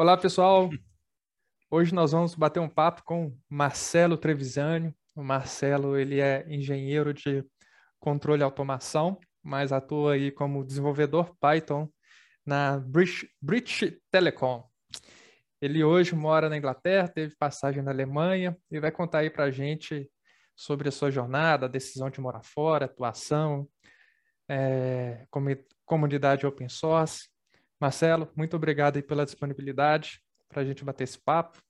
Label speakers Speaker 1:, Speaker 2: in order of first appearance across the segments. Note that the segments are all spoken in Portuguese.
Speaker 1: Olá, pessoal. Hoje nós vamos bater um papo com Marcelo Trevisani. O Marcelo, ele é engenheiro de controle e automação, mas atua aí como desenvolvedor Python na British, British Telecom. Ele hoje mora na Inglaterra, teve passagem na Alemanha e vai contar aí para a gente sobre a sua jornada, a decisão de morar fora, atuação, é, comunidade open source. Marcelo, muito obrigado aí pela disponibilidade para a gente bater esse papo.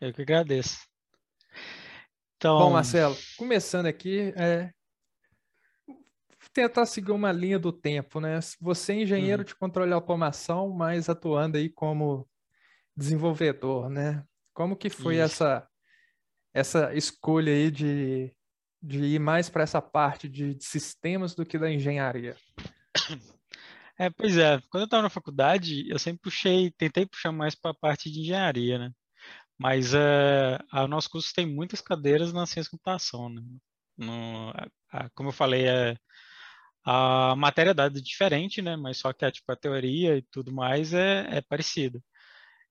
Speaker 2: Eu que agradeço.
Speaker 1: Então... Bom, Marcelo, começando aqui, é... tentar seguir uma linha do tempo, né? Você é engenheiro uhum. de controle e automação, mas atuando aí como desenvolvedor, né? Como que foi essa essa escolha aí de, de ir mais para essa parte de, de sistemas do que da engenharia?
Speaker 2: É, pois é, quando eu estava na faculdade, eu sempre puxei, tentei puxar mais para a parte de engenharia, né? Mas é, o nosso curso tem muitas cadeiras na ciência da computação, né? No, a, como eu falei, é, a matéria é dada é diferente, né? Mas só que a, tipo, a teoria e tudo mais é, é parecido.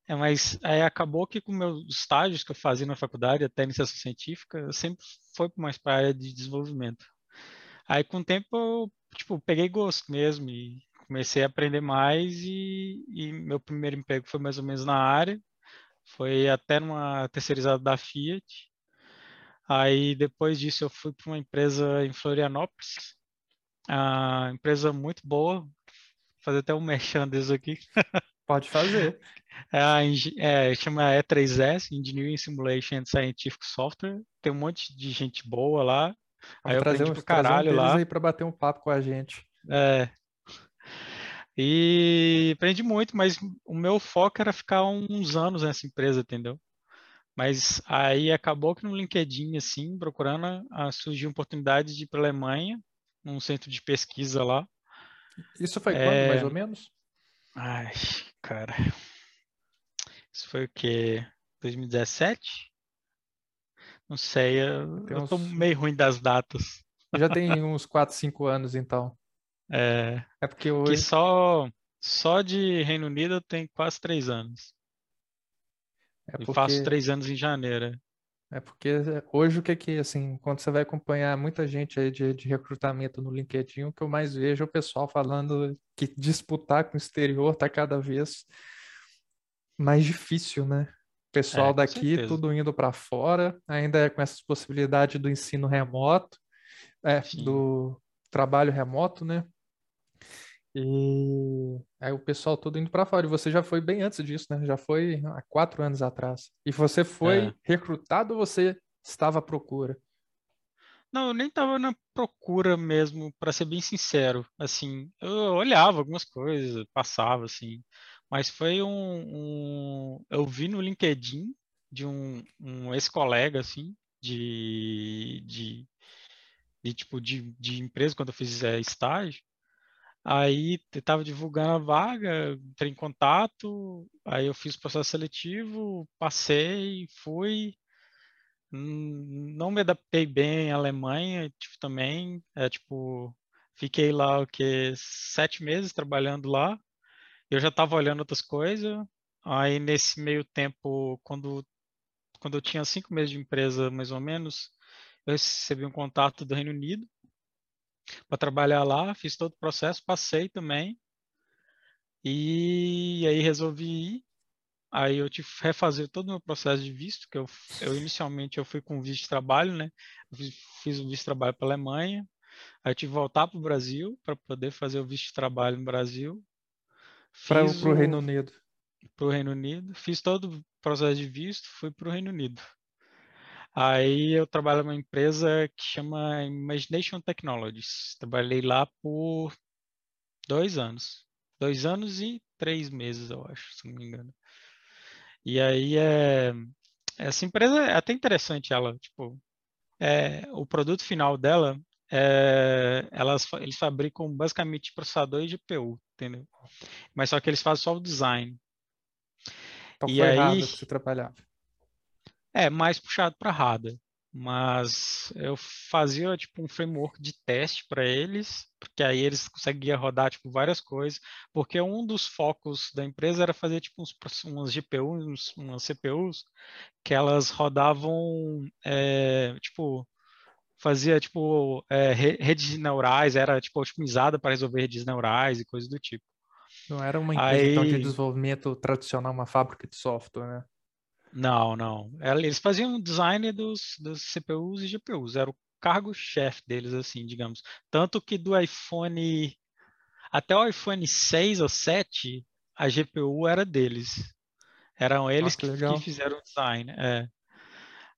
Speaker 2: É, mas aí acabou que com meus estágios que eu fazia na faculdade, até iniciação científica, eu sempre fui mais para a área de desenvolvimento. Aí com o tempo eu, tipo, peguei gosto mesmo e comecei a aprender mais e, e, meu primeiro emprego foi mais ou menos na área, foi até numa terceirizada da Fiat. Aí depois disso eu fui para uma empresa em Florianópolis, a empresa muito boa, Vou fazer até um merchan deles aqui.
Speaker 1: Pode fazer.
Speaker 2: É, é, chama E3S, Engineering Simulation and Scientific Software. Tem um monte de gente boa lá. Vamos
Speaker 1: aí eu trazer aprendi um, caralho um lá. aí para bater um papo com a gente.
Speaker 2: É, e aprendi muito, mas o meu foco era ficar uns anos nessa empresa, entendeu? Mas aí acabou que no LinkedIn, assim, procurando, ah, surgiu oportunidade de ir para a Alemanha, num centro de pesquisa lá.
Speaker 1: Isso foi é... quando, mais ou menos?
Speaker 2: Ai, cara. Isso foi o quê? 2017? Não sei, eu, eu tô meio ruim das datas.
Speaker 1: Já tem uns 4, 5 anos, então.
Speaker 2: É, é porque hoje. Que só, só de Reino Unido tem quase três anos. É porque... faço três anos em janeiro.
Speaker 1: É porque hoje o que que, assim, quando você vai acompanhar muita gente aí de, de recrutamento no LinkedIn, o que eu mais vejo é o pessoal falando que disputar com o exterior tá cada vez mais difícil, né? O pessoal é, daqui certeza. tudo indo para fora, ainda é com essas possibilidades do ensino remoto, é, do trabalho remoto, né? E aí o pessoal todo indo para fora. E você já foi bem antes disso, né? Já foi há quatro anos atrás. E você foi é. recrutado ou você estava à procura?
Speaker 2: Não, eu nem estava na procura mesmo, para ser bem sincero. Assim, eu olhava algumas coisas, passava assim, mas foi um, um eu vi no LinkedIn de um, um ex-colega assim, de, de, de tipo de, de empresa quando eu fiz é, estágio Aí estava divulgando a vaga, entrei em contato, aí eu fiz o processo seletivo, passei, fui. Não me adaptei bem à Alemanha, tipo, também, é, tipo, fiquei lá o que sete meses trabalhando lá. Eu já estava olhando outras coisas. Aí nesse meio tempo, quando quando eu tinha cinco meses de empresa, mais ou menos, eu recebi um contato do Reino Unido para trabalhar lá, fiz todo o processo, passei também. E aí resolvi ir. Aí eu tive que refazer todo o meu processo de visto, que eu, eu inicialmente eu fui com visto de trabalho, né? Eu fiz, fiz o visto de trabalho para a Alemanha. Aí eu tive que voltar para o Brasil para poder fazer o visto de trabalho no Brasil.
Speaker 1: Para o Reino Unido.
Speaker 2: Para o Reino Unido. Fiz todo o processo de visto, fui para o Reino Unido. Aí eu trabalho numa empresa que chama Imagination Technologies. Trabalhei lá por dois anos. Dois anos e três meses, eu acho, se não me engano. E aí é essa empresa é até interessante ela, tipo, é, o produto final dela é, elas, eles fabricam basicamente processador de GPU, entendeu? Mas só que eles fazem só o design.
Speaker 1: Então e foi aí, que você trabalhava.
Speaker 2: É, mais puxado para hardware. mas eu fazia tipo um framework de teste para eles, porque aí eles conseguiam rodar tipo várias coisas, porque um dos focos da empresa era fazer tipo uns, umas GPUs, umas CPUs que elas rodavam é, tipo fazia tipo é, redes neurais, era tipo otimizada para resolver redes neurais e coisas do tipo.
Speaker 1: Não era uma empresa aí... então, de desenvolvimento tradicional, uma fábrica de software, né?
Speaker 2: Não, não. Eles faziam design dos, dos CPUs e GPUs. Era o cargo-chefe deles, assim, digamos. Tanto que do iPhone até o iPhone 6 ou 7, a GPU era deles. Eram eles Nossa, que, que, fizeram o design. É.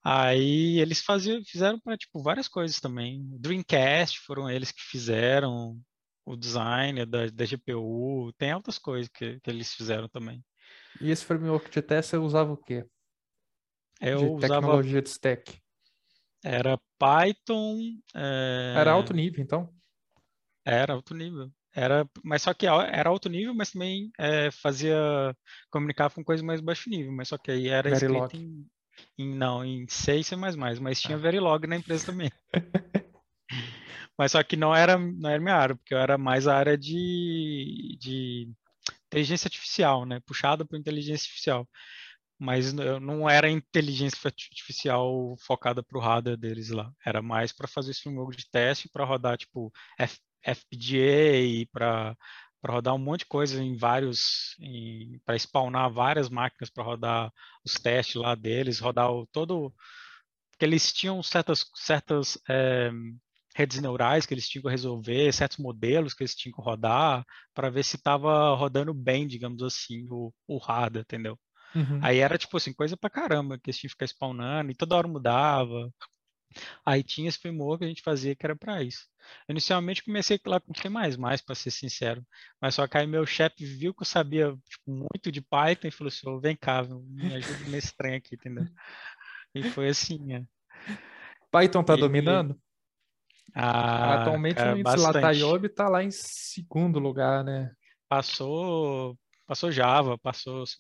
Speaker 2: Aí eles faziam, fizeram para tipo várias coisas também. Dreamcast foram eles que fizeram o design da, da GPU. Tem outras coisas que, que eles fizeram também.
Speaker 1: E esse framework de teste você usava o quê?
Speaker 2: Eu
Speaker 1: de
Speaker 2: usava...
Speaker 1: tecnologia de stack.
Speaker 2: Era Python. É...
Speaker 1: Era alto nível, então?
Speaker 2: Era alto nível. Era, mas só que era alto nível, mas também é, fazia comunicar com coisas mais baixo nível, mas só que aí era Verilog. em, em, não, em C e C++, mas tinha ah. Verilog na empresa também. mas só que não era, não era minha área, porque eu era mais a área de, de inteligência artificial, né? Puxada para inteligência artificial mas não era inteligência artificial focada para o radar deles lá. Era mais para fazer esse framework de teste para rodar tipo F, FPGA e para para rodar um monte de coisa em vários, para spawnar várias máquinas para rodar os testes lá deles, rodar o, todo, porque eles tinham certas certas é, redes neurais que eles tinham que resolver, certos modelos que eles tinham que rodar para ver se estava rodando bem, digamos assim, o, o radar, entendeu? Uhum. Aí era tipo assim, coisa pra caramba, que eles tinham que ficar spawnando e toda hora mudava. Aí tinha esse framework que a gente fazia que era para isso. Eu, inicialmente comecei lá com C++, para ser sincero. Mas só que aí meu chefe viu que eu sabia tipo, muito de Python e falou assim, oh, vem cá, me ajuda nesse trem aqui, entendeu? E foi assim, é.
Speaker 1: Python tá e, dominando?
Speaker 2: Ah,
Speaker 1: Atualmente cara, o índice Latayobi tá lá em segundo lugar, né?
Speaker 2: Passou Passou Java, passou C++,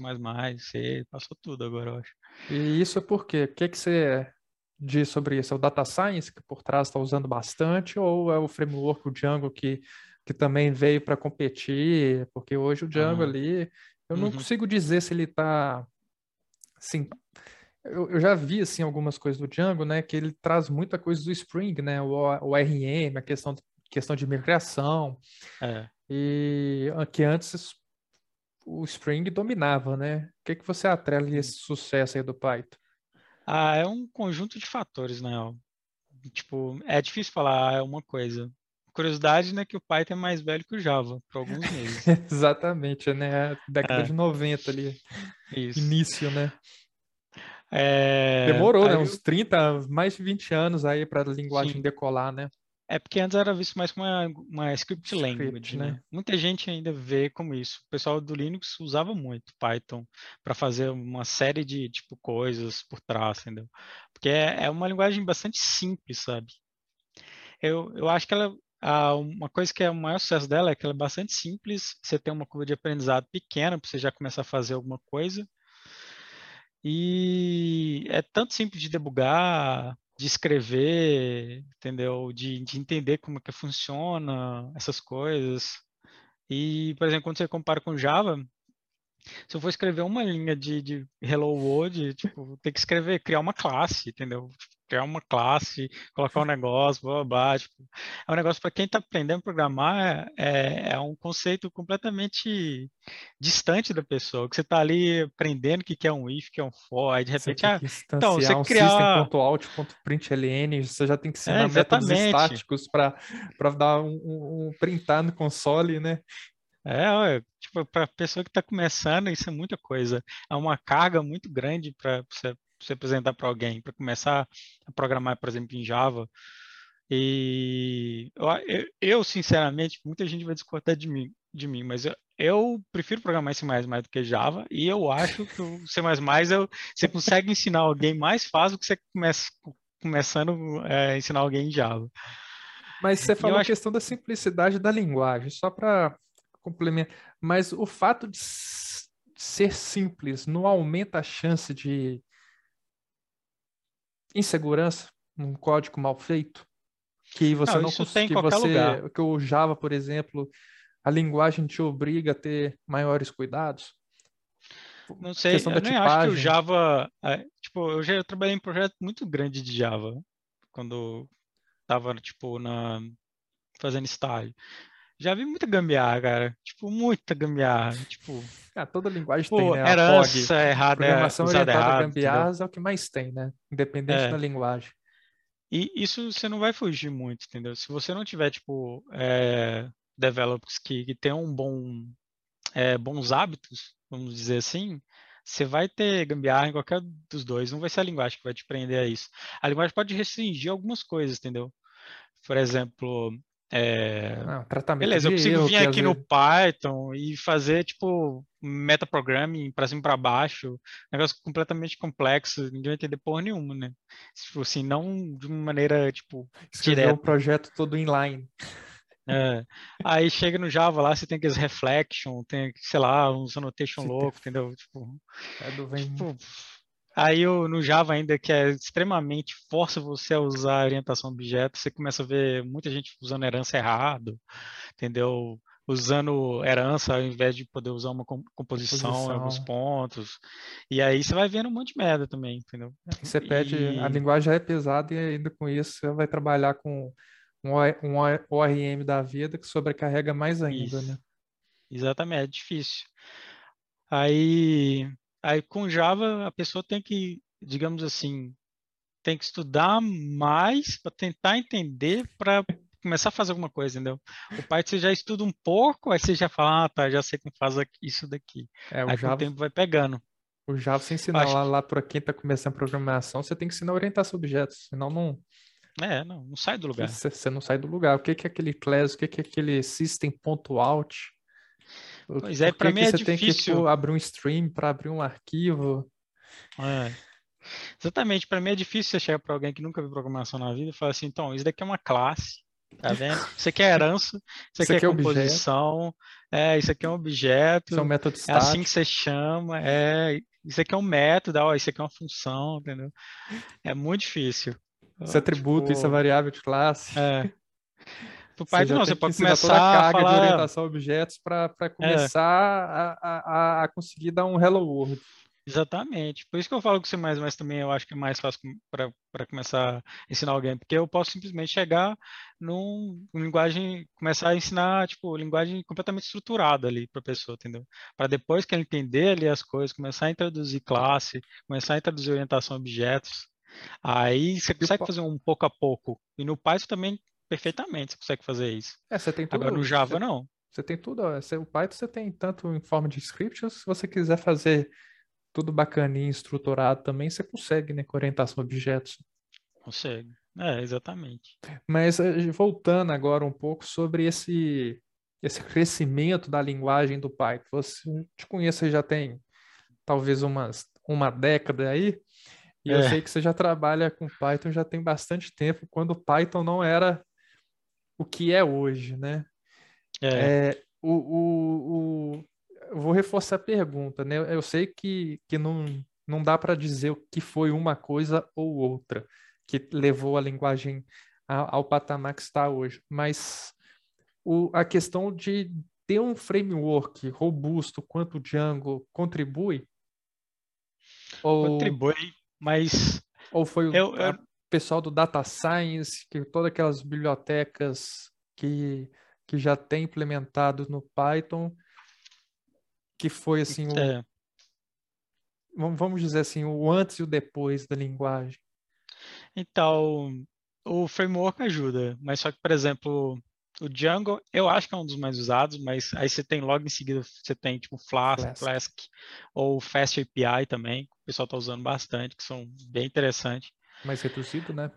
Speaker 2: C, passou tudo agora, eu acho.
Speaker 1: E isso é por quê? O que, que você diz sobre isso? É o Data Science que por trás está usando bastante ou é o framework, o Django, que, que também veio para competir? Porque hoje o Django ali, eu não uhum. consigo dizer se ele está... Assim, eu, eu, já vi assim algumas coisas do Django, né, que ele traz muita coisa do Spring, né, o, o RM, a questão, questão de migração,
Speaker 2: é.
Speaker 1: e que antes o Spring dominava, né? O que, que você atrela esse sucesso aí do Python?
Speaker 2: Ah, é um conjunto de fatores, né? Tipo, é difícil falar uma coisa. Curiosidade, né, que o Python é mais velho que o Java, por alguns meses.
Speaker 1: Exatamente, né? Década é. de 90 ali. Isso. Início, né?
Speaker 2: É...
Speaker 1: Demorou, né? Uns 30, mais de 20 anos aí para a linguagem Sim. decolar, né?
Speaker 2: É porque antes era visto mais como uma, uma script language, né? né? Muita gente ainda vê como isso. O pessoal do Linux usava muito Python para fazer uma série de tipo coisas por trás, entendeu? Porque é, é uma linguagem bastante simples, sabe? Eu, eu acho que ela uma coisa que é o maior sucesso dela é que ela é bastante simples. Você tem uma curva de aprendizado pequena para você já começar a fazer alguma coisa. E é tanto simples de debugar, de escrever, entendeu? De, de entender como é que funciona essas coisas. E, por exemplo, quando você compara com Java, se eu for escrever uma linha de, de Hello World, tipo, tem que escrever, criar uma classe, entendeu? Criar uma classe, colocar um negócio, blá, blá, blá tipo, é um negócio para quem está aprendendo a programar, é, é, um conceito completamente distante da pessoa, que você está ali aprendendo o que é um if, que é um for, aí de repente, você
Speaker 1: ah, então, você um criar... system.out.println, você já tem que ensinar é, métodos estáticos para dar um, um, um printar no console, né?
Speaker 2: É, tipo, para pessoa que está começando, isso é muita coisa. É uma carga muito grande para você você apresentar para alguém, para começar a programar, por exemplo, em Java. E eu, eu, sinceramente, muita gente vai discordar de mim, de mim mas eu, eu prefiro programar em C++ do que Java, e eu acho que o C++ eu, você consegue ensinar alguém mais fácil do que você começa, começando é, a ensinar alguém em Java.
Speaker 1: Mas você falou a questão da simplicidade da linguagem, só para complementar. Mas o fato de ser simples não aumenta a chance de insegurança, num código mal feito? Que você não,
Speaker 2: não
Speaker 1: consegue.
Speaker 2: Que,
Speaker 1: você,
Speaker 2: lugar.
Speaker 1: que o Java, por exemplo, a linguagem te obriga a ter maiores cuidados?
Speaker 2: Não sei, eu nem acho que o Java. É, tipo, eu já trabalhei em projeto muito grande de Java quando estava tipo na fazendo estágio. Já vi muita gambiarra, cara. Tipo, muita gambiarra. Tipo,
Speaker 1: ah, toda linguagem tem, né?
Speaker 2: Herança POG, errada,
Speaker 1: programação
Speaker 2: orientada
Speaker 1: errado, a gambiarras é o que mais tem, né? Independente é. da linguagem.
Speaker 2: E isso você não vai fugir muito, entendeu? Se você não tiver, tipo, é, developers que, que tenham um bom, é, bons hábitos, vamos dizer assim, você vai ter gambiarra em qualquer dos dois. Não vai ser a linguagem que vai te prender a isso. A linguagem pode restringir algumas coisas, entendeu? Por exemplo, é...
Speaker 1: Não, tratamento
Speaker 2: Beleza, eu consigo
Speaker 1: erro,
Speaker 2: vir aqui no vezes... Python e fazer tipo metaprogramming para cima e para baixo, negócio completamente complexo, ninguém vai entender porra nenhuma, né? Tipo assim, não de uma maneira tipo
Speaker 1: Escrever direta. um projeto todo inline.
Speaker 2: É. Aí chega no Java lá, você tem aqueles reflection, tem, sei lá, uns annotation louco, entendeu? Tipo,
Speaker 1: é do vem... tipo
Speaker 2: Aí eu, no Java ainda, que é extremamente força você a usar orientação a objeto, você começa a ver muita gente usando herança errado, entendeu? Usando herança ao invés de poder usar uma composição, composição. em alguns pontos. E aí você vai vendo um monte de merda também, entendeu?
Speaker 1: Você pede, e... a linguagem já é pesada e ainda com isso você vai trabalhar com um, um ORM da vida que sobrecarrega mais ainda,
Speaker 2: isso.
Speaker 1: né?
Speaker 2: Exatamente, é difícil. Aí Aí com Java a pessoa tem que, digamos assim, tem que estudar mais para tentar entender para começar a fazer alguma coisa, entendeu? O Python você já estuda um pouco, aí você já fala, ah, tá, já sei como faz isso daqui. É, o aí Java, o tempo vai pegando.
Speaker 1: O Java você ensina Acho... lá, lá para quem está começando programação, você tem que ensinar a orientação a objetos, senão não...
Speaker 2: É, não, não sai do lugar.
Speaker 1: Você, você não sai do lugar. O que, que é aquele class, o que, que é aquele system.out?
Speaker 2: Pois é, para mim é
Speaker 1: você
Speaker 2: difícil.
Speaker 1: tem que pô, abrir um stream para abrir um arquivo.
Speaker 2: É. Exatamente, para mim é difícil você chegar para alguém que nunca viu programação na vida e falar assim, então, isso daqui é uma classe, tá vendo? Isso aqui é herança, isso aqui isso é, é composição, é, isso aqui é um objeto,
Speaker 1: isso é um método
Speaker 2: é assim que você chama, é, isso aqui é um método, ó, isso aqui é uma função, entendeu? É muito difícil.
Speaker 1: Isso é atributo, tipo, isso é variável de classe.
Speaker 2: É. Pro Python não, você pode começar toda a carga falar...
Speaker 1: de orientação a objetos para começar é. a, a, a conseguir dar um hello world.
Speaker 2: Exatamente. Por isso que eu falo você mais, mas também eu acho que é mais fácil para começar a ensinar alguém, porque eu posso simplesmente chegar num linguagem, começar a ensinar, tipo, linguagem completamente estruturada ali para a pessoa, entendeu? Para depois que ela entender ali as coisas, começar a introduzir classe, começar a introduzir orientação a objetos, aí você consegue fazer um pouco a pouco. E no Python também perfeitamente você consegue fazer isso.
Speaker 1: É, você tem tudo,
Speaker 2: Agora no Java
Speaker 1: você,
Speaker 2: não.
Speaker 1: Você tem tudo, você, o Python você tem tanto em forma de script, se você quiser fazer tudo bacaninho, estruturado também, você consegue, né, com orientação a objetos.
Speaker 2: Consegue. É, exatamente.
Speaker 1: Mas eh, voltando agora um pouco sobre esse esse crescimento da linguagem do Python. Você te conhece já tem talvez umas uma década aí, e é. eu sei que você já trabalha com Python já tem bastante tempo, quando Python não era o que é hoje, né? É. é o, o, o, eu vou reforçar a pergunta, né? Eu sei que, que não, não dá para dizer o que foi uma coisa ou outra que levou a linguagem ao, ao patamar que está hoje, mas o, a questão de ter um framework robusto quanto o Django contribui?
Speaker 2: Ou... Contribui, mas
Speaker 1: ou foi o, eu, eu pessoal do Data Science, que todas aquelas bibliotecas que, que já tem implementado no Python, que foi assim o, é. vamos dizer assim, o antes e o depois da linguagem.
Speaker 2: Então, o framework ajuda, mas só que, por exemplo, o Django, eu acho que é um dos mais usados, mas aí você tem logo em seguida, você tem tipo Flask, Flask. Flask ou Fast API também, que o pessoal está usando bastante, que são bem interessantes
Speaker 1: mais reduzido, né?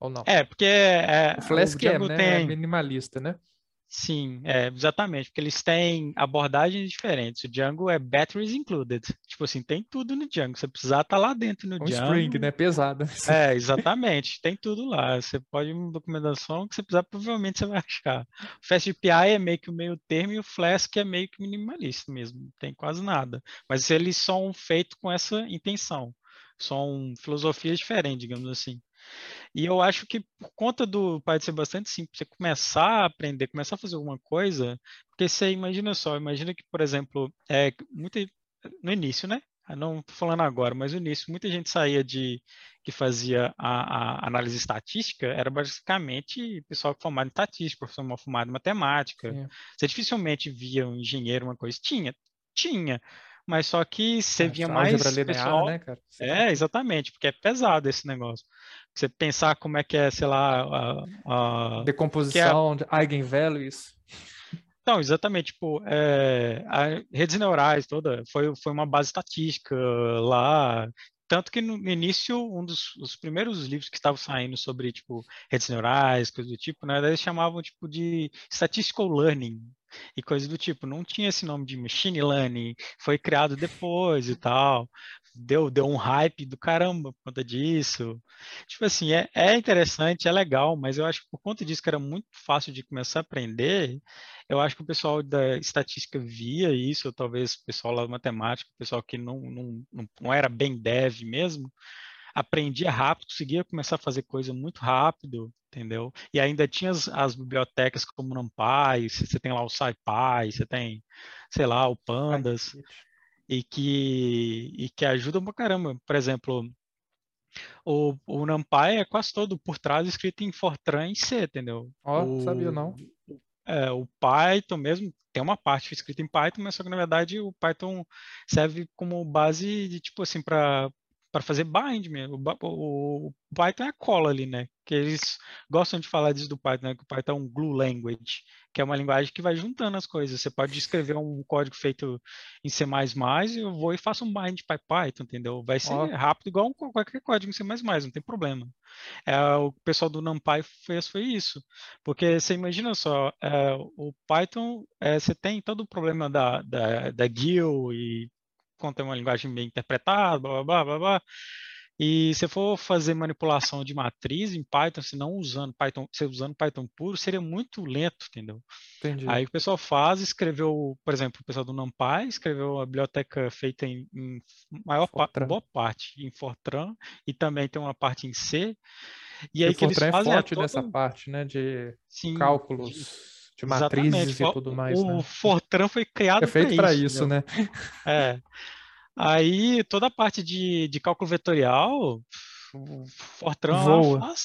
Speaker 1: Ou não?
Speaker 2: É, porque é,
Speaker 1: o Flask o é, né? tem... é minimalista, né?
Speaker 2: Sim, é, exatamente, porque eles têm abordagens diferentes. O Django é batteries included. Tipo assim, tem tudo no Django. Você precisar estar tá lá dentro no
Speaker 1: um
Speaker 2: Django.
Speaker 1: Spring, né? Pesado.
Speaker 2: É, exatamente. tem tudo lá. Você pode uma documentação que você precisar, provavelmente você vai achar. O FastAPI é meio que o meio termo e o Flask é meio que minimalista mesmo. Não tem quase nada. Mas eles são feitos com essa intenção são filosofias diferentes, digamos assim. E eu acho que por conta do Python ser bastante simples, você começar a aprender, começar a fazer alguma coisa, porque você imagina só, imagina que, por exemplo, é, muito, no início, né? Não falando agora, mas no início, muita gente saía de que fazia a, a análise estatística, era basicamente pessoal formado em estatística, professor formado em matemática. Você dificilmente via um engenheiro, uma coisa. Tinha, tinha, mas só que você é, via mais linear, pessoal... né, cara? Você é, tá... exatamente, porque é pesado esse negócio. Você pensar como é que é, sei lá, a...
Speaker 1: a... decomposição, é... eigenvalues.
Speaker 2: Então, exatamente, tipo, é, redes neurais toda foi, foi uma base estatística lá, tanto que no início, um dos os primeiros livros que estavam saindo sobre, tipo, redes neurais, coisas do tipo, né, eles chamavam, tipo, de statistical learning e coisas do tipo. Não tinha esse nome de machine learning, foi criado depois e tal. Deu, deu um hype do caramba por conta disso. Tipo assim, é, é interessante, é legal, mas eu acho que por conta disso que era muito fácil de começar a aprender, eu acho que o pessoal da estatística via isso, ou talvez o pessoal lá da matemática, o pessoal que não, não, não era bem dev mesmo, aprendia rápido, conseguia começar a fazer coisa muito rápido, entendeu? E ainda tinha as, as bibliotecas como o NumPy, você tem lá o SciPy, você tem, sei lá, o Pandas, e que, e que ajudam pra caramba. Por exemplo, o, o NumPy é quase todo por trás escrito em Fortran e C, entendeu?
Speaker 1: Ó, oh, sabia não.
Speaker 2: É, o Python mesmo tem uma parte escrita em Python, mas só que na verdade o Python serve como base de tipo assim para para fazer bind mesmo. O, Python é a cola ali, né? Que eles gostam de falar disso do Python, né? Que o Python é um glue language, que é uma linguagem que vai juntando as coisas. Você pode escrever um código feito em C++ e eu vou e faço um bind para Python, entendeu? Vai ser rápido igual qualquer código em C++, não tem problema. É, o pessoal do NumPy fez foi isso, porque você imagina só, é, o Python, é, você tem todo o problema da, da, da GIL e contém uma linguagem bem interpretada, blá, blá, blá, blá. E se for fazer manipulação de matriz em Python, se não usando Python, se usando Python puro, seria muito lento, entendeu? Entendi. Aí o pessoal faz, escreveu, por exemplo, o pessoal do NumPy escreveu a biblioteca feita em, em maior parte, boa parte em Fortran e também tem uma parte em C.
Speaker 1: E aí o que Fortran eles fazem é forte é todo... nessa parte, né, de Sim, cálculos. De de matrizes Exatamente. e tudo mais.
Speaker 2: O
Speaker 1: né?
Speaker 2: Fortran foi criado
Speaker 1: é feito para isso, isso né?
Speaker 2: É. Aí toda a parte de, de cálculo vetorial, o Fortran faz,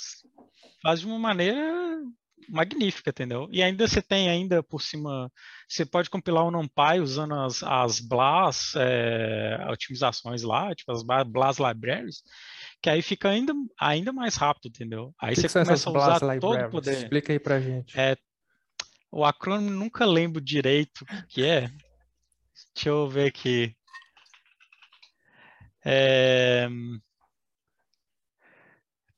Speaker 2: faz de uma maneira magnífica, entendeu? E ainda você tem ainda por cima, você pode compilar o NumPy usando as, as BLAS é, otimizações lá, tipo as BLAS libraries, que aí fica ainda, ainda mais rápido, entendeu? Aí
Speaker 1: que
Speaker 2: você
Speaker 1: que começa a usar todo o poder. Explica aí pra gente.
Speaker 2: É o acrônimo nunca lembro direito o que é. Deixa eu ver aqui. É...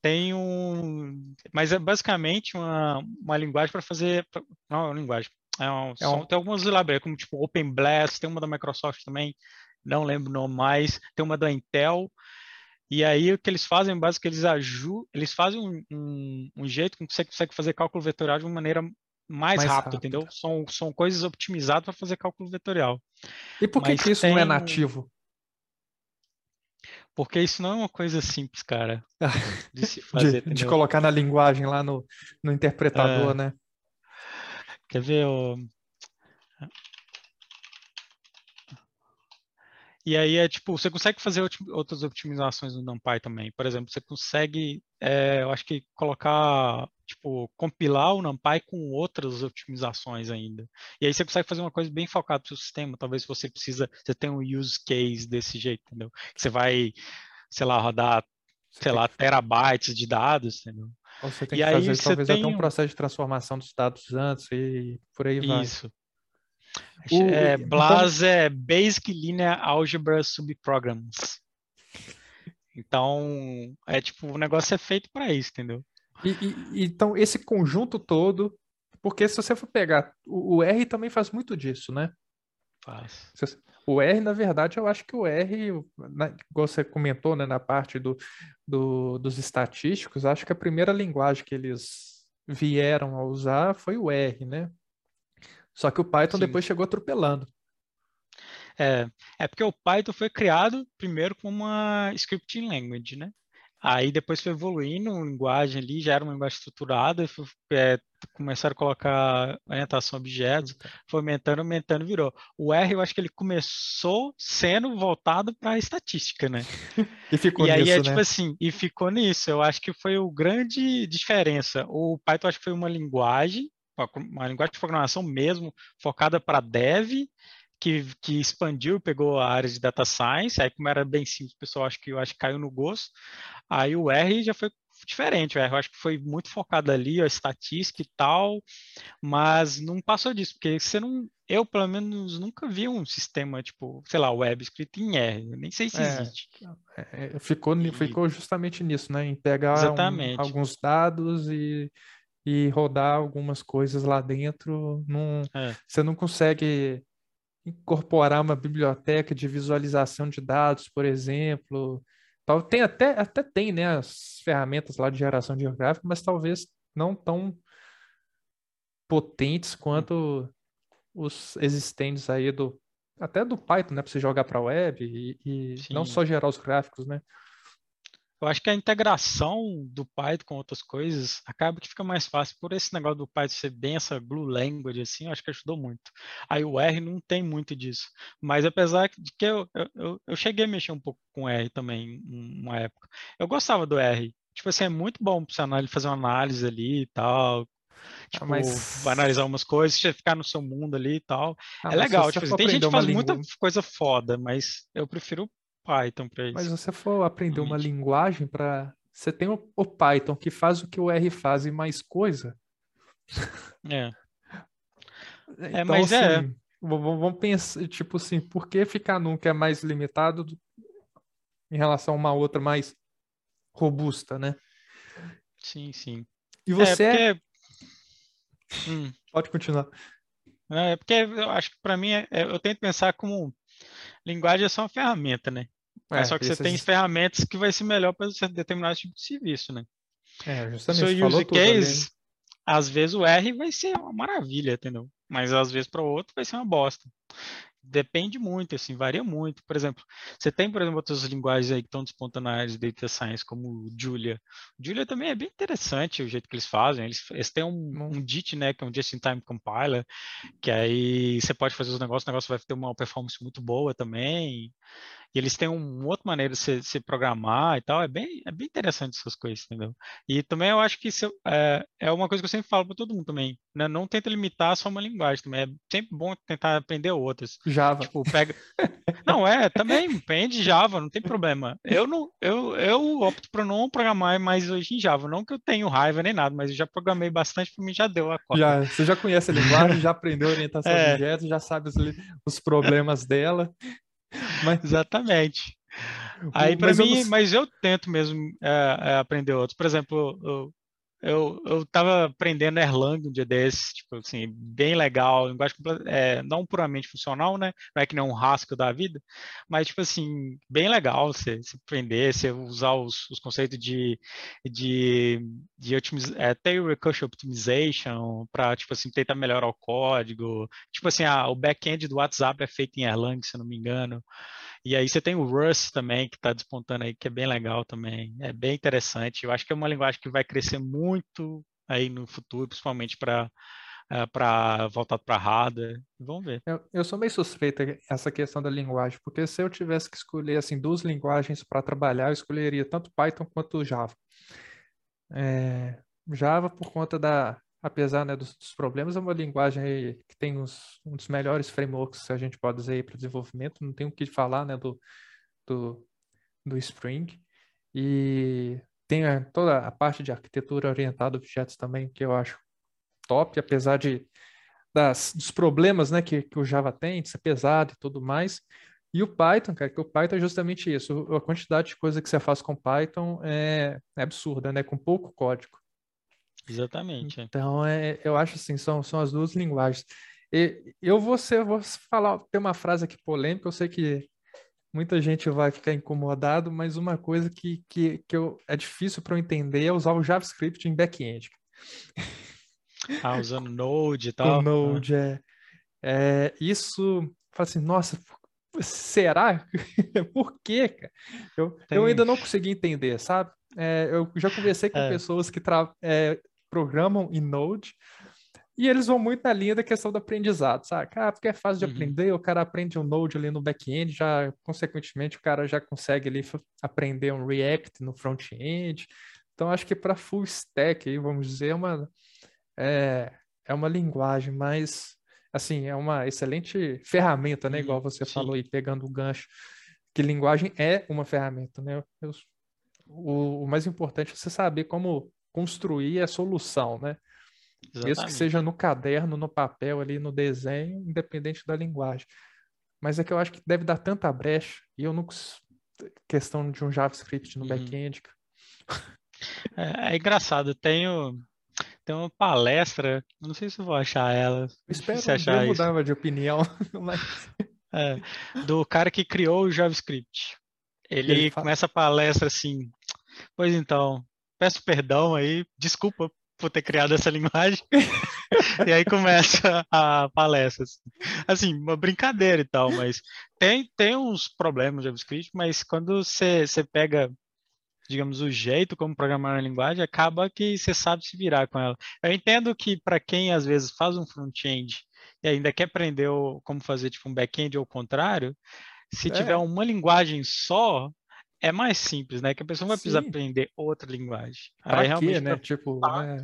Speaker 2: Tem um. Mas é basicamente uma, uma linguagem para fazer. Não, é uma linguagem. É um, é um... Tem algumas libraries, como tipo OpenBlast, tem uma da Microsoft também, não lembro o nome mais, tem uma da Intel. E aí o que eles fazem, basicamente, eles ajudam, eles fazem um, um, um jeito que você consegue fazer cálculo vetorial de uma maneira mais, mais rápido, rápido, entendeu? São, são coisas optimizadas para fazer cálculo vetorial.
Speaker 1: E por que, que isso tem... não é nativo?
Speaker 2: Porque isso não é uma coisa simples, cara, de se fazer.
Speaker 1: de, de, colocar na linguagem lá no, no interpretador, é... né?
Speaker 2: Quer ver? O... E aí é tipo, você consegue fazer outras otimizações no NumPy também. Por exemplo, você consegue, é, eu acho que colocar, tipo, compilar o NumPy com outras otimizações ainda. E aí você consegue fazer uma coisa bem focada para o sistema. Talvez você precisa, você tem um use case desse jeito, entendeu? Você vai, sei lá, rodar, você sei lá, terabytes de dados, entendeu?
Speaker 1: Ou você tem e que fazer talvez até um processo de transformação dos dados antes e por aí vai.
Speaker 2: Isso. O, é, BLAS então... é Basic Linear Algebra Subprograms. Então, é tipo, o negócio é feito para isso, entendeu?
Speaker 1: E, e, então, esse conjunto todo, porque se você for pegar, o, o R também faz muito disso, né?
Speaker 2: Faz.
Speaker 1: O R, na verdade, eu acho que o R, na, igual você comentou, né, na parte do, do, dos estatísticos, acho que a primeira linguagem que eles vieram a usar foi o R, né? Só que o Python Sim. depois chegou atropelando.
Speaker 2: É, é porque o Python foi criado primeiro como uma scripting language, né? Aí depois foi evoluindo, a linguagem ali já era uma linguagem estruturada, foi, é, começaram a colocar orientação a objetos, foi aumentando, aumentando, virou. O R eu acho que ele começou sendo voltado para a estatística, né?
Speaker 1: e ficou
Speaker 2: e
Speaker 1: nisso,
Speaker 2: aí é
Speaker 1: né?
Speaker 2: tipo assim, e ficou nisso. Eu acho que foi o grande diferença. O Python acho que foi uma linguagem, uma linguagem de programação mesmo, focada para dev, que, que expandiu, pegou a área de data science, aí como era bem simples, o pessoal acho que eu acho que caiu no gosto. Aí o R já foi diferente, o R eu acho que foi muito focado ali, a estatística e tal, mas não passou disso, porque você não, eu pelo menos nunca vi um sistema tipo, sei lá, web escrito em R, nem sei se
Speaker 1: É,
Speaker 2: existe.
Speaker 1: É, ficou, ni-
Speaker 2: E-
Speaker 1: ficou justamente nisso, né? Em pegar um- alguns dados e, e rodar algumas coisas lá dentro. Não,
Speaker 2: É.
Speaker 1: Você não consegue incorporar uma biblioteca de visualização de dados, por exemplo. Tal- Tem até, até tem, né, as ferramentas lá de geração de gráfico, mas talvez não tão potentes quanto os existentes aí do até do Python, né, para você jogar para web e, e não só gerar os gráficos, né?
Speaker 2: Eu acho que a integração do Python com outras coisas acaba que fica mais fácil por esse negócio do Python ser bem essa glue language assim, eu acho que ajudou muito. Aí o R não tem muito disso. Mas apesar de que eu, eu- eu, cheguei a mexer um pouco com R também uma época. Eu gostava do R. Tipo assim, é muito bom para você fazer uma análise ali e tal. Tipo,
Speaker 1: mas-
Speaker 2: analisar umas coisas, você ficar no seu mundo ali e tal.
Speaker 1: Ah,
Speaker 2: é legal. Tipo, assim, tem gente que faz
Speaker 1: uma
Speaker 2: muita
Speaker 1: língua-
Speaker 2: coisa foda, mas eu prefiro Python para
Speaker 1: Mas
Speaker 2: isso.
Speaker 1: se você for aprender uma linguagem para. Você tem o, o Python que faz o que o R faz e mais coisa.
Speaker 2: É.
Speaker 1: Então,
Speaker 2: mas é.
Speaker 1: assim, v- v- vamos pensar, tipo assim, por que ficar num que é mais limitado do- em relação a uma outra mais robusta, né?
Speaker 2: Sim, sim.
Speaker 1: E você é-
Speaker 2: é porque... Hum,
Speaker 1: Pode continuar.
Speaker 2: é porque eu acho que para mim é- é- eu tento pensar como linguagem é só uma ferramenta, né?
Speaker 1: É,
Speaker 2: Mas só que você tem ferramentas que vai ser melhor para determinado tipo de serviço, né?
Speaker 1: É, justamente,
Speaker 2: seu use case, às vezes o R vai ser uma maravilha, entendeu? Mas às vezes para o outro vai ser uma bosta. Depende muito, assim, varia muito. Por exemplo, você tem, por exemplo, outras linguagens aí que estão despontando na área de data science, como o Julia. Julia também é bem interessante o jeito que eles fazem. Eles, eles têm um,
Speaker 1: Não.
Speaker 2: um JIT, né, que é um Just-in-Time Compiler, que aí você pode fazer os negócios, o negócio vai ter uma performance muito boa também. E eles têm um- uma outra maneira de se, se programar e tal. É bem, é bem interessante essas coisas, entendeu? E também eu acho que isso é, é uma coisa que eu sempre falo para todo mundo também. Né? Não tenta limitar só uma linguagem também. É sempre bom tentar aprender outras.
Speaker 1: Java.
Speaker 2: Tipo, pega. Não, é, também aprende Java, não tem problema. Eu não, eu, eu opto por não programar mais hoje em Java. Não que eu tenho raiva nem nada, mas eu já programei bastante, para mim já deu a cota.
Speaker 1: Já, você já conhece a linguagem, já aprendeu a orientação
Speaker 2: É.
Speaker 1: objetos, já sabe os, os problemas dela. Mas
Speaker 2: Exatamente. Aí para mim,
Speaker 1: não
Speaker 2: mas eu tento mesmo é, é, aprender outros. Por exemplo, eu, eu, eu tava aprendendo Erlang um dia desses, tipo assim, bem legal, linguagem é, não puramente funcional, né? Não é que nem um Haskell da vida, mas tipo assim, bem legal você, você aprender, você usar os, os conceitos de, de, de é, tail recursion optimization para tipo assim tentar melhorar o código. Tipo assim, ah, o back-end do WhatsApp é feito em Erlang, se não me engano. E aí você tem o Rust também, que está despontando aí, que é bem legal também. É bem interessante. Eu acho que é uma linguagem que vai crescer muito aí no futuro, principalmente para para voltado para hardware. Vamos ver.
Speaker 1: Eu, eu sou meio suspeita essa questão da linguagem, porque se eu tivesse que escolher assim duas linguagens para trabalhar, eu escolheria tanto Python quanto Java. É, Java por conta da, apesar né, dos, dos problemas, é uma linguagem que tem uns, um dos melhores frameworks que a gente pode dizer para desenvolvimento. Não tem o que falar né, do, do, do Spring e tem toda a parte de arquitetura orientada a objetos também que eu acho top, apesar de das, dos problemas né, que, que o Java tem, de ser pesado e tudo mais. E o Python, cara, que o Python é justamente isso. A quantidade de coisa que você faz com Python é, é absurda, né? Com pouco código.
Speaker 2: Exatamente. é.
Speaker 1: Então, é, eu acho assim, são, são as duas linguagens. E eu vou, ser, vou falar, tem uma frase aqui polêmica, eu sei que muita gente vai ficar incomodado, mas uma coisa que, que, que eu, é difícil para eu entender é usar o JavaScript em back-end.
Speaker 2: Ah, usando Node e
Speaker 1: O
Speaker 2: tal. né?
Speaker 1: Node é, é isso, fala assim, nossa, será? Por quê, cara? Eu, eu ainda não consegui entender, sabe? É, eu já conversei com é. pessoas que é, programam em Node e eles vão muito na linha da questão do aprendizado, sabe? Ah, porque é fácil de uhum. aprender, o cara aprende um Node ali no back-end, já, consequentemente, o cara já consegue ali aprender um React no front-end. Então, acho que para full stack, aí, vamos dizer, é uma, é, é uma linguagem mais, assim, é uma excelente ferramenta, né? Igual você Sim. falou aí, pegando o gancho, que linguagem é uma ferramenta, né? Eu, o, o mais importante é você saber como construir a solução, né? Exatamente. Mesmo que seja no caderno, no papel, ali no desenho, independente da linguagem. Mas é que eu acho que deve dar tanta brecha, e eu não. questão de um JavaScript no uhum. back-end.
Speaker 2: É, é, engraçado, eu tenho, tenho uma palestra, não sei se eu vou achar ela. Eu
Speaker 1: espero que achar mudava de opinião. Mas...
Speaker 2: É, do cara que criou o JavaScript. Ele, ele fala... começa a palestra assim, pois então, peço perdão aí, desculpa por ter criado essa linguagem. e aí começa a palestra. Assim. assim, uma brincadeira e tal, mas tem, tem uns problemas no JavaScript, mas quando você, você pega, digamos, o jeito como programar a linguagem, acaba que você sabe se virar com ela. Eu entendo que para quem às vezes faz um front-end e ainda quer aprender como fazer tipo um back-end ou o contrário, se é. tiver uma linguagem só, é mais simples, né? Que a pessoa vai precisar Sim. aprender outra linguagem.
Speaker 1: Pra Aí, realmente, né? Tipo,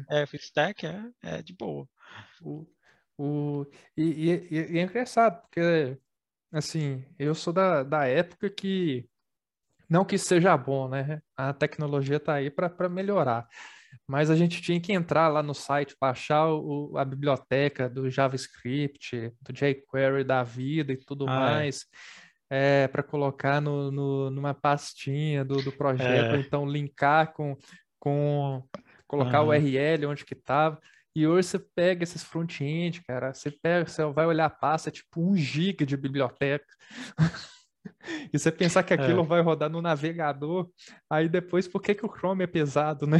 Speaker 2: é... é, stack é, é de boa.
Speaker 1: O, o, e, e, e, é engraçado, porque, assim, eu sou da, da época que, não que seja bom, né? A tecnologia tá aí para melhorar. Mas a gente tinha que entrar lá no site, baixar o, a biblioteca do JavaScript, do jQuery da vida e tudo ah, é. mais. É é, para colocar no, no, numa pastinha do, do projeto, é. então linkar com, com colocar uhum. o URL onde que estava. E hoje você pega esses front-end, cara, você pega, você vai olhar a pasta, é tipo um giga de biblioteca. e você pensar que aquilo é. vai rodar no navegador, aí depois, por que, que o Chrome é pesado, né?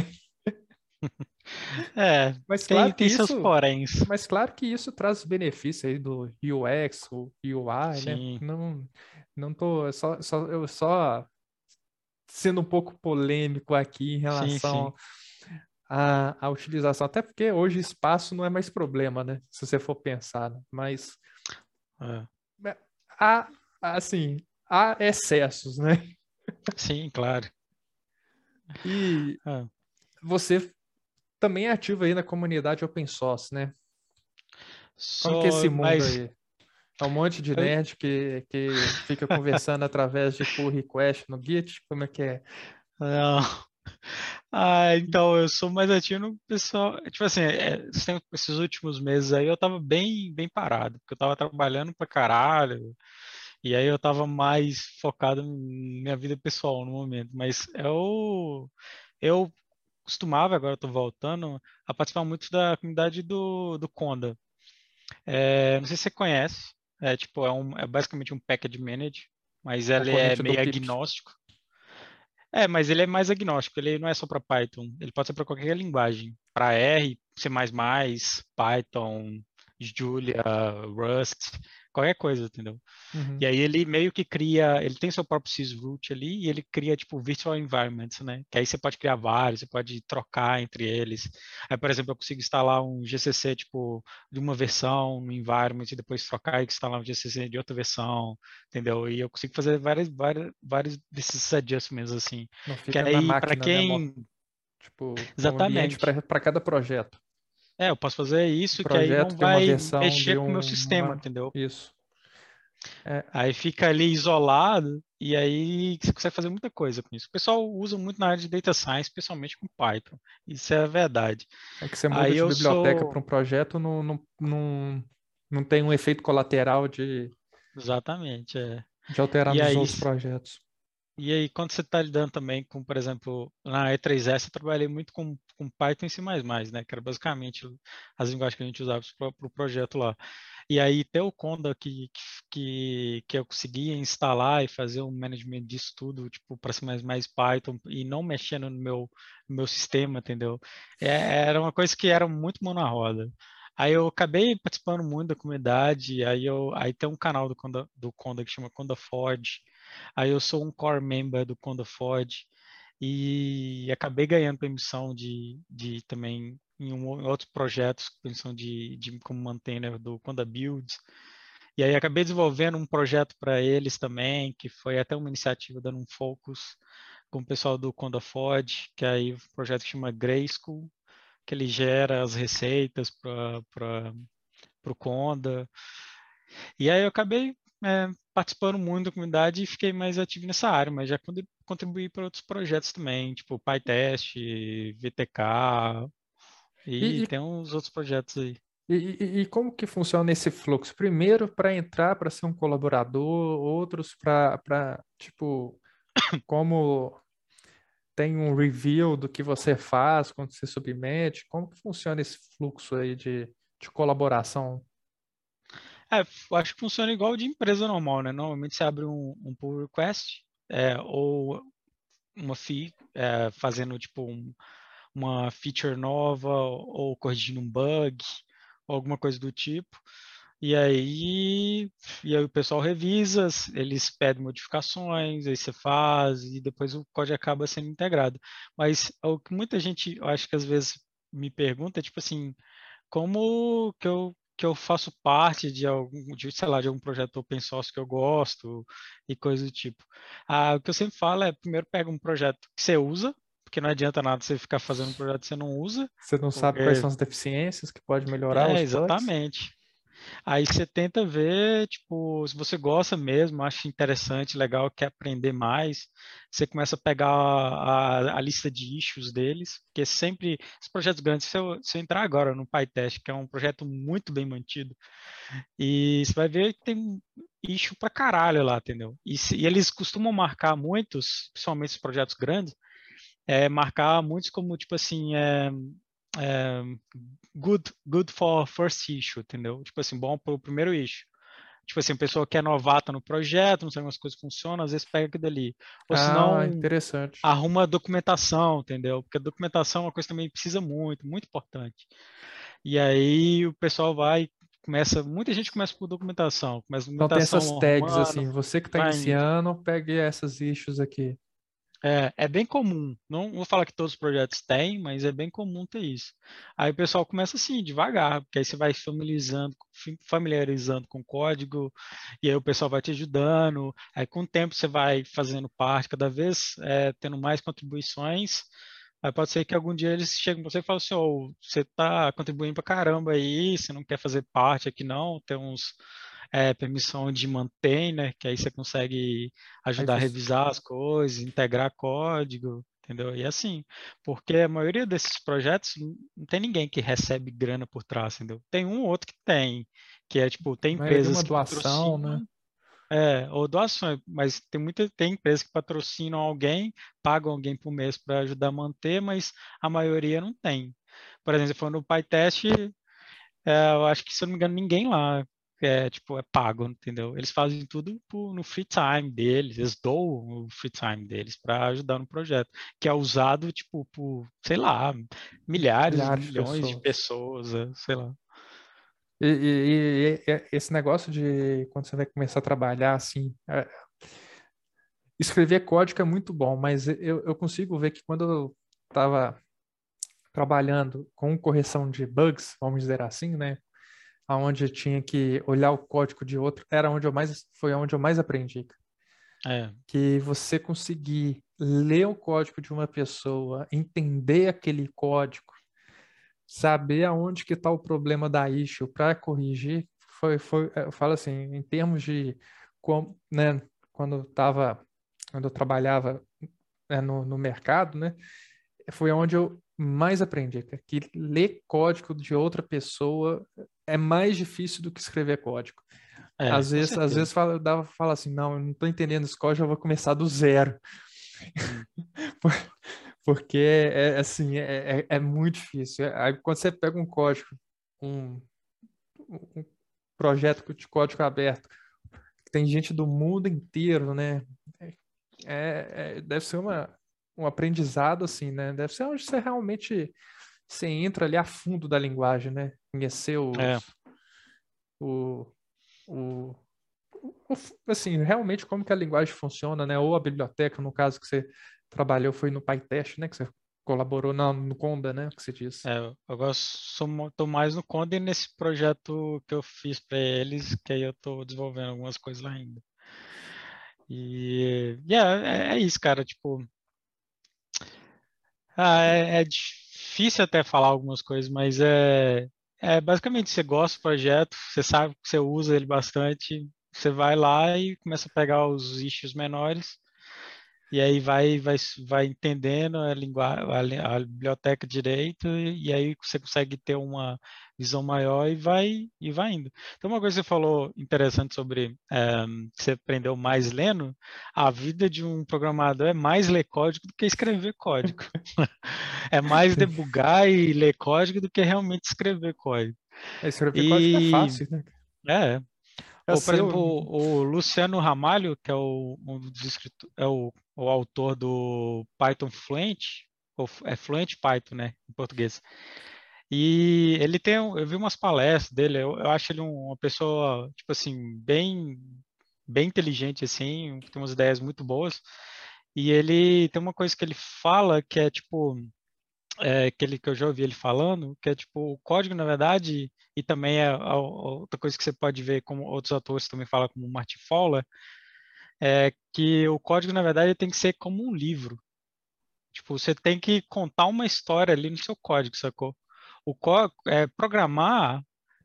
Speaker 2: É, mas claro tem, tem isso, seus poréns.
Speaker 1: Mas claro que isso traz benefício aí do UX, o UI, né? Sim. né? Não, não tô só, só eu só sendo um pouco polêmico aqui em relação à, à utilização, até porque hoje espaço não é mais problema, né? Se você for pensar, né? mas é. é há assim há excessos, né?
Speaker 2: Sim, claro.
Speaker 1: E é. você também é ativo aí na comunidade open source, né? Como que é esse mundo mas... aí? É um monte de nerd que, que fica conversando através de pull request no Git, como é que é?
Speaker 2: Não. Ah, então eu sou mais ativo no pessoal. Tipo assim, é, esses últimos meses aí eu tava bem, bem parado, porque eu tava trabalhando pra caralho, e aí eu tava mais focado em minha vida pessoal no momento. Mas eu, eu costumava, agora eu tô voltando, a participar muito da comunidade do, do Conda. É, não sei se você conhece, é tipo, é, um, é basicamente um package manager, mas ele é meio agnóstico. É, mas ele é mais agnóstico, ele não é só para Python, ele pode ser para qualquer linguagem, para R, C++, Python, Julia, Rust, qualquer coisa, entendeu? Uhum. E aí ele meio que cria, ele tem seu próprio sysroot ali e ele cria tipo virtual environments, né? Que aí você pode criar vários, você pode trocar entre eles. Aí, por exemplo, eu consigo instalar um GCC tipo de uma versão no environment e depois trocar e instalar um GCC de outra versão, entendeu? E eu consigo fazer várias, várias, vários desses adjustments assim.
Speaker 1: Não fica que aí para né, quem né? Tipo, Exatamente. Um para cada projeto.
Speaker 2: É, eu posso fazer isso que aí não vai mexer com o meu sistema, entendeu?
Speaker 1: Isso.
Speaker 2: É. Aí fica ali isolado e aí você consegue fazer muita coisa com isso. O pessoal usa muito na área de data science, especialmente com Python. Isso é a verdade.
Speaker 1: É que você muda aí de biblioteca sou... para um projeto, não, não, não, não tem um efeito colateral de.
Speaker 2: Exatamente, é.
Speaker 1: De alterar e nos aí, outros projetos.
Speaker 2: E aí, quando você está lidando também com, por exemplo, na E3S, eu trabalhei muito com, com Python e C++, né? Que era basicamente as linguagens que a gente usava para o pro projeto lá. E aí, ter o Conda que, que, que eu conseguia instalar e fazer um management disso tudo, tipo, para C++ Python, e não mexendo no meu, no meu sistema, entendeu? É, era uma coisa que era muito mão na roda. Aí eu acabei participando muito da comunidade, aí, eu, aí tem um canal do Conda, do Conda que chama Conda Forge, Aí eu sou um core member do Conda Ford. E acabei ganhando permissão de, de também em, um, em outros projetos, permissão de, de como maintainer do Conda Builds. E aí acabei desenvolvendo um projeto para eles também, que foi até uma iniciativa dando um focus com o pessoal do Conda Ford, que aí o projeto chama Grayschool, que ele gera as receitas para o Conda. E aí eu acabei é, participando muito da comunidade e fiquei mais ativo nessa área, mas já contribuí para outros projetos também, tipo PyTest, VTK, e, e tem uns outros projetos aí.
Speaker 1: E, e, e, como que funciona esse fluxo? Primeiro para entrar para ser um colaborador, outros para, tipo, como tem um review do que você faz quando você submete? Como que funciona esse fluxo aí de, de colaboração?
Speaker 2: É, acho que funciona igual de empresa normal, né? Normalmente você abre um, um pull request é, ou uma fee é, fazendo tipo um, uma feature nova ou corrigindo um bug ou alguma coisa do tipo. E aí, e aí o pessoal revisa, eles pedem modificações, aí você faz e depois o código acaba sendo integrado. Mas o que muita gente, eu acho que às vezes me pergunta é tipo assim, como que eu que eu faço parte de algum, de, sei lá, de algum projeto open source que eu gosto e coisa do tipo. Ah, o que eu sempre falo é, primeiro pega um projeto que você usa, porque não adianta nada você ficar fazendo um projeto que você não usa.
Speaker 1: Você não
Speaker 2: porque...
Speaker 1: sabe quais são as deficiências que pode melhorar é,
Speaker 2: exatamente. Aí você tenta ver, tipo, se você gosta mesmo, acha interessante, legal, quer aprender mais, você começa a pegar a, a lista de issues deles, porque sempre, os projetos grandes, se eu, se eu entrar agora no PyTest, que é um projeto muito bem mantido, e você vai ver que tem issue pra caralho lá, entendeu? E, se, e eles costumam marcar muitos, principalmente os projetos grandes, é, marcar muitos como, tipo assim, é, é, good, good for first issue, entendeu? Tipo assim, bom para o primeiro issue. Tipo assim, a pessoa que é novata no projeto, não sabe como as coisas funcionam, às vezes pega aquilo dali. Ou ah,
Speaker 1: interessante.
Speaker 2: arruma documentação, entendeu? Porque a documentação é uma coisa que também precisa muito, muito importante. E aí o pessoal vai, começa, muita gente começa por documentação. Começa documentação
Speaker 1: então tem essas tags assim, você que está iniciando, pegue essas issues aqui.
Speaker 2: É, é bem comum. Não vou falar que todos os projetos têm, mas é bem comum ter isso. Aí o pessoal começa assim, devagar, porque aí você vai familiarizando, familiarizando com o código, e aí o pessoal vai te ajudando. Aí com o tempo você vai fazendo parte, cada vez é, tendo mais contribuições. Aí pode ser que algum dia eles cheguem para você e falem assim, oh, você está contribuindo para caramba aí, você não quer fazer parte aqui não, tem uns é, permissão de manter, né? Que aí você consegue ajudar a revisar as coisas, integrar código, entendeu? E assim, porque a maioria desses projetos não tem ninguém que recebe grana por trás, entendeu? Tem um ou outro que tem, que é tipo, tem empresas uma
Speaker 1: doação, né?
Speaker 2: É, ou doações, mas tem muita tem empresas que patrocinam alguém, pagam alguém por mês para ajudar a manter, mas a maioria não tem. Por exemplo, se for no PyTest, é, eu acho que, se eu não me engano, ninguém lá é, tipo, é pago, entendeu? Eles fazem tudo no free time deles, eles doam o free time deles para ajudar no projeto, que é usado, tipo, por, sei lá, milhares, milhares milhões de pessoas. de pessoas, é, sei lá.
Speaker 1: E, e, e, esse negócio de quando você vai começar a trabalhar assim, é, escrever código é muito bom, mas eu, eu consigo ver que quando eu estava trabalhando com correção de bugs, vamos dizer assim, né? Aonde eu tinha que olhar o código de outro, era onde eu mais foi onde eu mais aprendi.
Speaker 2: É.
Speaker 1: Que você conseguir ler o código de uma pessoa, entender aquele código, saber aonde que está o problema da issue para corrigir, foi, foi, eu falo assim, em termos de como, né, quando eu tava, quando eu trabalhava né, no, no mercado, né, foi onde eu mais aprendi, que ler código de outra pessoa é mais difícil do que escrever código. É, às vezes, às vezes fala, dava fala assim, não, eu não estou entendendo esse código, eu vou começar do zero. Porque é assim, é, é, é, muito difícil. Aí quando você pega um código, um, um projeto de código aberto, tem gente do mundo inteiro, né? É, é, deve ser uma, um aprendizado assim, né? Deve ser onde você realmente você entra ali a fundo da linguagem, né? Conhecer os, é. o, o, o, assim, realmente como que a linguagem funciona, né? Ou a biblioteca, no caso que você trabalhou foi no PyTest, né? Que você colaborou no, no Conda, né? Que você disse.
Speaker 2: É, eu estou mais no Conda e nesse projeto que eu fiz para eles, que aí eu estou desenvolvendo algumas coisas lá ainda. E yeah, é, é isso, cara. Tipo, ah, é, é, difícil até falar algumas coisas, mas é, é basicamente você gosta do projeto, você sabe que você usa ele bastante, você vai lá e começa a pegar os issues menores e aí vai vai, vai entendendo a, linguagem, a, a biblioteca direito e, e, aí você consegue ter uma visão maior e vai e vai indo. Então uma coisa que você falou interessante sobre é, que você aprendeu mais lendo, a vida de um programador é mais ler código do que escrever código. é mais debugar e ler código do que realmente escrever código.
Speaker 1: É, escrever e... código é fácil, né?
Speaker 2: É, ou, por exemplo, o, o, Luciano Ramalho, que é o, um dos é o, o autor do Python Fluent, ou é Fluent Python, né, em português. E ele tem, eu vi umas palestras dele, eu, eu acho ele uma pessoa, tipo assim, bem, bem inteligente, assim, tem umas ideias muito boas. E ele tem uma coisa que ele fala que é tipo, é, aquele que eu já ouvi ele falando, que é tipo, o código, na verdade, e também é a, a outra coisa que você pode ver como outros autores também falam, como Martin Fowler, é que o código, na verdade, tem que ser como um livro. Tipo, você tem que contar uma história ali no seu código, sacou? O é, programar,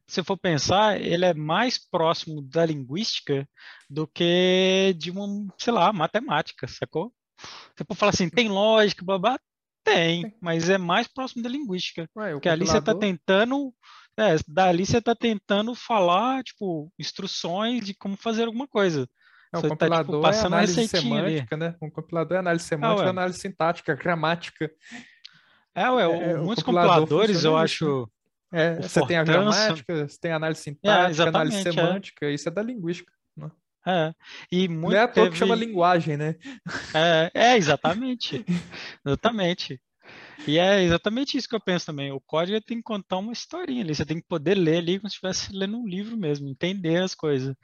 Speaker 2: se for pensar, ele é mais próximo da linguística do que de uma, sei lá, matemática, sacou? Você pode falar assim, tem lógica, babá, tem, mas é mais próximo da linguística. Ué, porque ali você está tentando. É, dali você está tentando falar, tipo, instruções de como fazer alguma coisa.
Speaker 1: É, o você compilador tá, tipo, é análise semântica, ali. né? Um compilador é análise semântica, é, análise sintática, gramática.
Speaker 2: É, ué, é, muitos compiladores, eu acho.
Speaker 1: Né? É, você tem a gramática, você tem a análise é, sintática, análise é. semântica, isso é da linguística. Né?
Speaker 2: É, e muito
Speaker 1: Não é à toa teve... que chama linguagem, né?
Speaker 2: É, é, exatamente. exatamente. E é exatamente isso que eu penso também. O código tem que contar uma historinha ali. Você tem que poder ler ali como se estivesse lendo um livro mesmo, entender as coisas.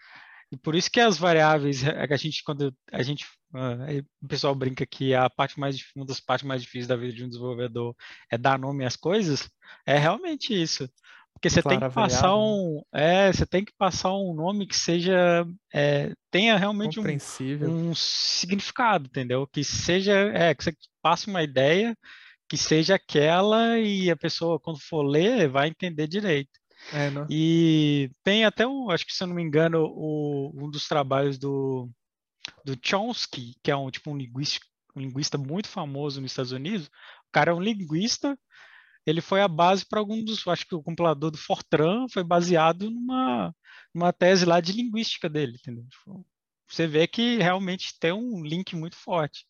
Speaker 2: E por isso que as variáveis, é, a gente, quando a gente, uh, o pessoal brinca que a parte mais, uma das partes mais difíceis da vida de um desenvolvedor é dar nome às coisas, é realmente isso. Porque você tem que passar né? um, é, você tem que passar um nome que seja, é, tenha realmente um, um, significado, entendeu? Que seja, é, que você passe uma ideia que seja aquela e a pessoa quando for ler vai entender direito. É, e tem até um, acho que se eu não me engano, o, um dos trabalhos do, do Chomsky, que é um tipo um linguista, um linguista muito famoso nos Estados Unidos. O cara é um linguista ele foi a base para algum dos, acho que o compilador do Fortran foi baseado numa, numa tese lá de linguística dele, entendeu? Tipo, você vê que realmente tem um link muito forte.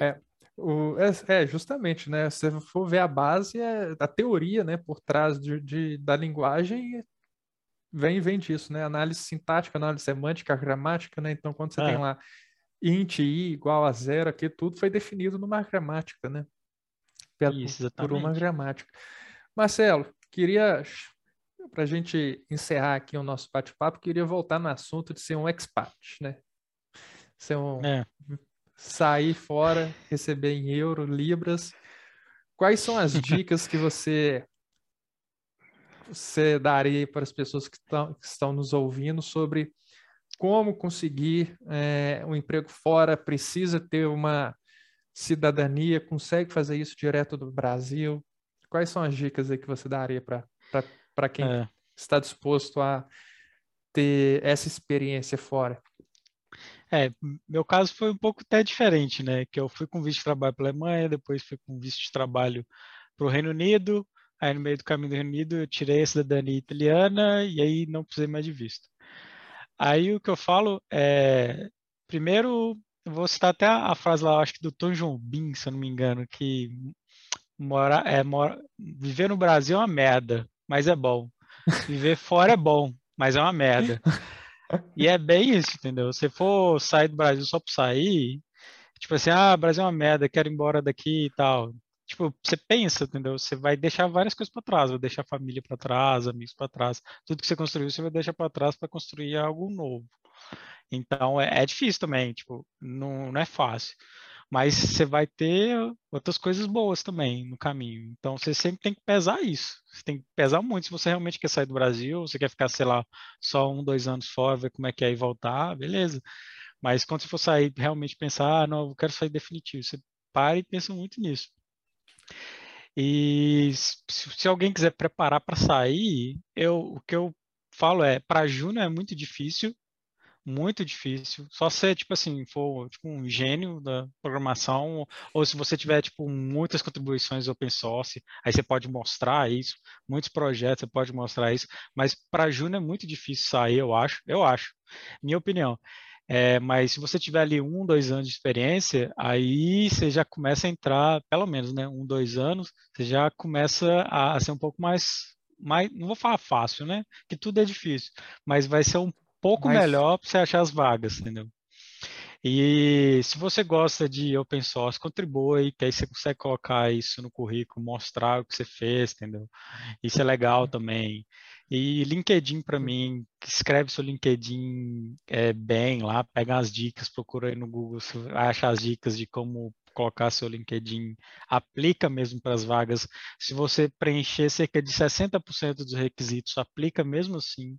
Speaker 1: É, o, é, é, justamente, né? Se você for ver a base, é, a teoria, né, por trás de, de, da linguagem vem, vem disso, né? Análise sintática, análise semântica, gramática, né? Então, quando você é. tem lá int i igual a zero, aqui tudo foi definido numa gramática, né? Isso, por uma gramática. Marcelo, queria, para a gente encerrar aqui o nosso bate-papo, queria voltar no assunto de ser um expat, né? Ser um, é. Sair fora, receber em euro, libras. Quais são as dicas que você você daria para as pessoas que estão, que estão nos ouvindo sobre como conseguir é, um emprego fora? Precisa ter uma cidadania, consegue fazer isso direto do Brasil? Quais são as dicas aí que você daria para quem é. está disposto a ter essa experiência fora?
Speaker 2: É, meu caso foi um pouco até diferente, né? Que eu fui com visto de trabalho para a Alemanha, depois fui com visto de trabalho para o Reino Unido, aí no meio do caminho do Reino Unido eu tirei a cidadania italiana e aí não precisei mais de visto. Aí o que eu falo é, primeiro eu vou citar até a, frase lá, acho que do Tom Jobim, se eu não me engano, que mora, é, mora, viver no Brasil é uma merda, mas é bom. Viver fora é bom, mas é uma merda. E é bem isso, entendeu? Se for sair do Brasil só por sair, tipo assim, ah, Brasil é uma merda, quero ir embora daqui e tal. Tipo, você pensa, entendeu? Você vai deixar várias coisas para trás, vai deixar família para trás, amigos para trás, tudo que você construiu você vai deixar para trás para construir algo novo. Então é, é, difícil também, tipo, não, não é fácil. Mas você vai ter outras coisas boas também no caminho. Então você sempre tem que pesar isso. Você tem que pesar muito se você realmente quer sair do Brasil, você quer ficar, sei lá, só um, dois anos fora, ver como é que é e voltar, beleza. Mas quando você for sair, realmente pensar, ah, não, eu quero sair definitivo, você para e pensa muito nisso. E se, alguém quiser preparar para sair, eu, o que eu falo é, para Júnior é muito difícil, muito difícil. Só se tipo assim, for tipo, um gênio da programação, ou se você tiver tipo muitas contribuições open source, aí você pode mostrar isso, muitos projetos você pode mostrar isso, mas para Júnior é muito difícil sair, eu acho, eu acho. Minha opinião. É, mas se você tiver ali um, dois anos de experiência, aí você já começa a entrar, pelo menos, né, um, dois anos, você já começa a, a ser um pouco mais, mais, não vou falar fácil, né, que tudo é difícil, mas vai ser um pouco mas... melhor para você achar as vagas, entendeu? E se você gosta de open source, contribui, que aí você consegue colocar isso no currículo, mostrar o que você fez, entendeu? Isso é legal também. E LinkedIn para mim, escreve seu LinkedIn é, bem lá, pega as dicas, procura aí no Google, acha as dicas de como colocar seu LinkedIn, aplica mesmo para as vagas. Se você preencher cerca de 60% dos requisitos, aplica mesmo assim.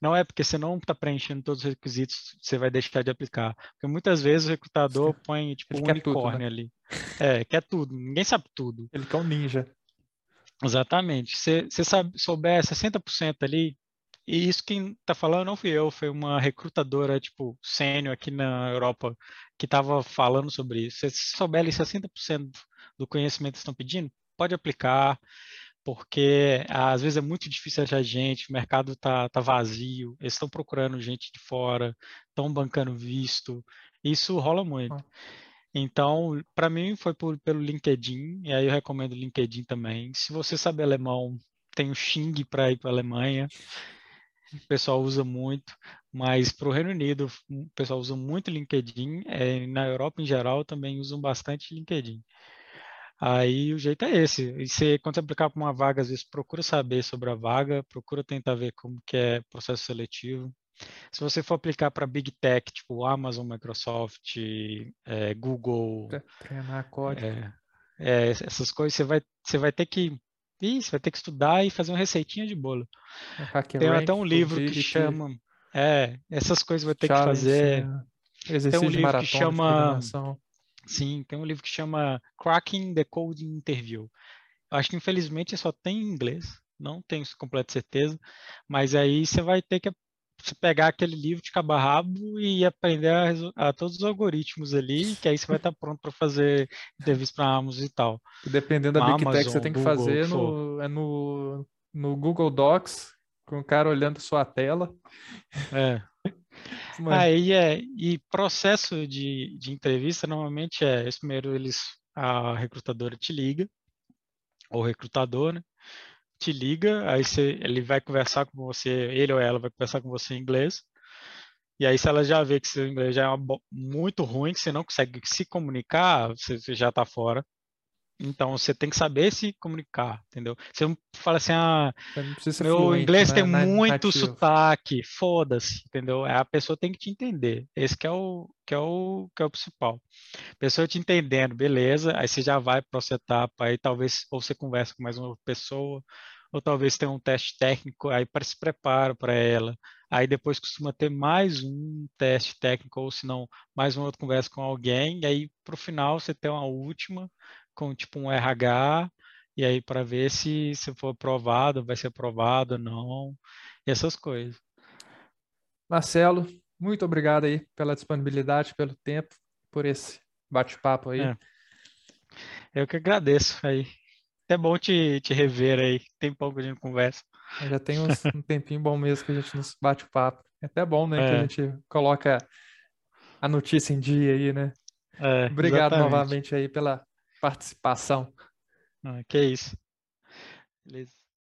Speaker 2: Não é porque você não está preenchendo todos os requisitos, você vai deixar de aplicar. Porque muitas vezes o recrutador põe tipo um unicórnio tudo, né? ali. É, quer tudo, ninguém sabe tudo.
Speaker 1: Ele quer um ninja.
Speaker 2: Exatamente. Se você souber 60% ali, e isso quem está falando não fui eu, foi uma recrutadora, tipo, sênior aqui na Europa, que estava falando sobre isso. Se souber ali 60% do conhecimento que estão pedindo, pode aplicar, porque às vezes é muito difícil achar gente, o mercado está tá vazio, eles estão procurando gente de fora, estão bancando visto, isso rola muito. Então, para mim foi por, pelo LinkedIn, e aí eu recomendo o LinkedIn também. Se você sabe alemão, tem o Xing para ir para a Alemanha, o pessoal usa muito, mas para o Reino Unido, o pessoal usa muito LinkedIn, é, na Europa em geral também usam bastante LinkedIn. Aí o jeito é esse. E você, quando você aplicar para uma vaga, às vezes procura saber sobre a vaga, procura tentar ver como que é o processo seletivo. Se você for aplicar para Big Tech, tipo Amazon, Microsoft, é, Google,
Speaker 1: treinar código,
Speaker 2: é, é, essas coisas, você vai, você vai ter que Ih, você vai ter que estudar e fazer uma receitinha de bolo. Tem até um livro que chama. É, essas coisas vai ter que fazer.
Speaker 1: Exercício tem um livro que
Speaker 2: chama. Sim, tem um livro que chama Cracking the Coding Interview. Eu acho que infelizmente só tem em inglês, não tenho completa certeza, mas aí você vai ter que pegar aquele livro de cabo a rabo e aprender a, a, todos os algoritmos ali, que aí você vai estar pronto para fazer entrevista para Amazon e tal.
Speaker 1: E dependendo da Big Tech, você tem que Google, fazer no, é no, no Google Docs, com o cara olhando sua tela.
Speaker 2: É. Aí é, e processo de, de entrevista normalmente é, primeiro eles, a recrutadora te liga, ou recrutador, né? te liga, aí você, ele vai conversar com você, ele ou ela vai conversar com você em inglês. E aí, se ela já vê que seu inglês já é muito ruim, que você não consegue se comunicar, você, você já está fora. Então, você tem que saber se comunicar, entendeu? Você não fala assim, ah, meu fluente, inglês né? tem muito Nativo. sotaque, foda-se, entendeu? A pessoa tem que te entender. Esse que é o que é o que é o principal. A pessoa te entendendo, beleza? Aí você já vai para essa etapa, aí talvez ou você conversa com mais uma pessoa, ou talvez tenha um teste técnico, aí para se prepara para ela. Aí depois costuma ter mais um teste técnico, ou se não, mais uma outra conversa com alguém, e aí para o final você tem uma última, com tipo um RH, e aí para ver se se for aprovado, vai ser aprovado ou não, essas coisas.
Speaker 1: Marcelo, muito obrigado aí pela disponibilidade, pelo tempo, por esse bate-papo aí. É.
Speaker 2: Eu que agradeço aí é bom te, te rever aí. Tem pouco de conversa.
Speaker 1: Já tem uns, um tempinho bom mesmo que a gente nos bate o papo. É até bom, né? É. Que a gente coloca a notícia em dia aí, né? É, Obrigado exatamente. novamente aí pela participação.
Speaker 2: Ah, que isso. Beleza.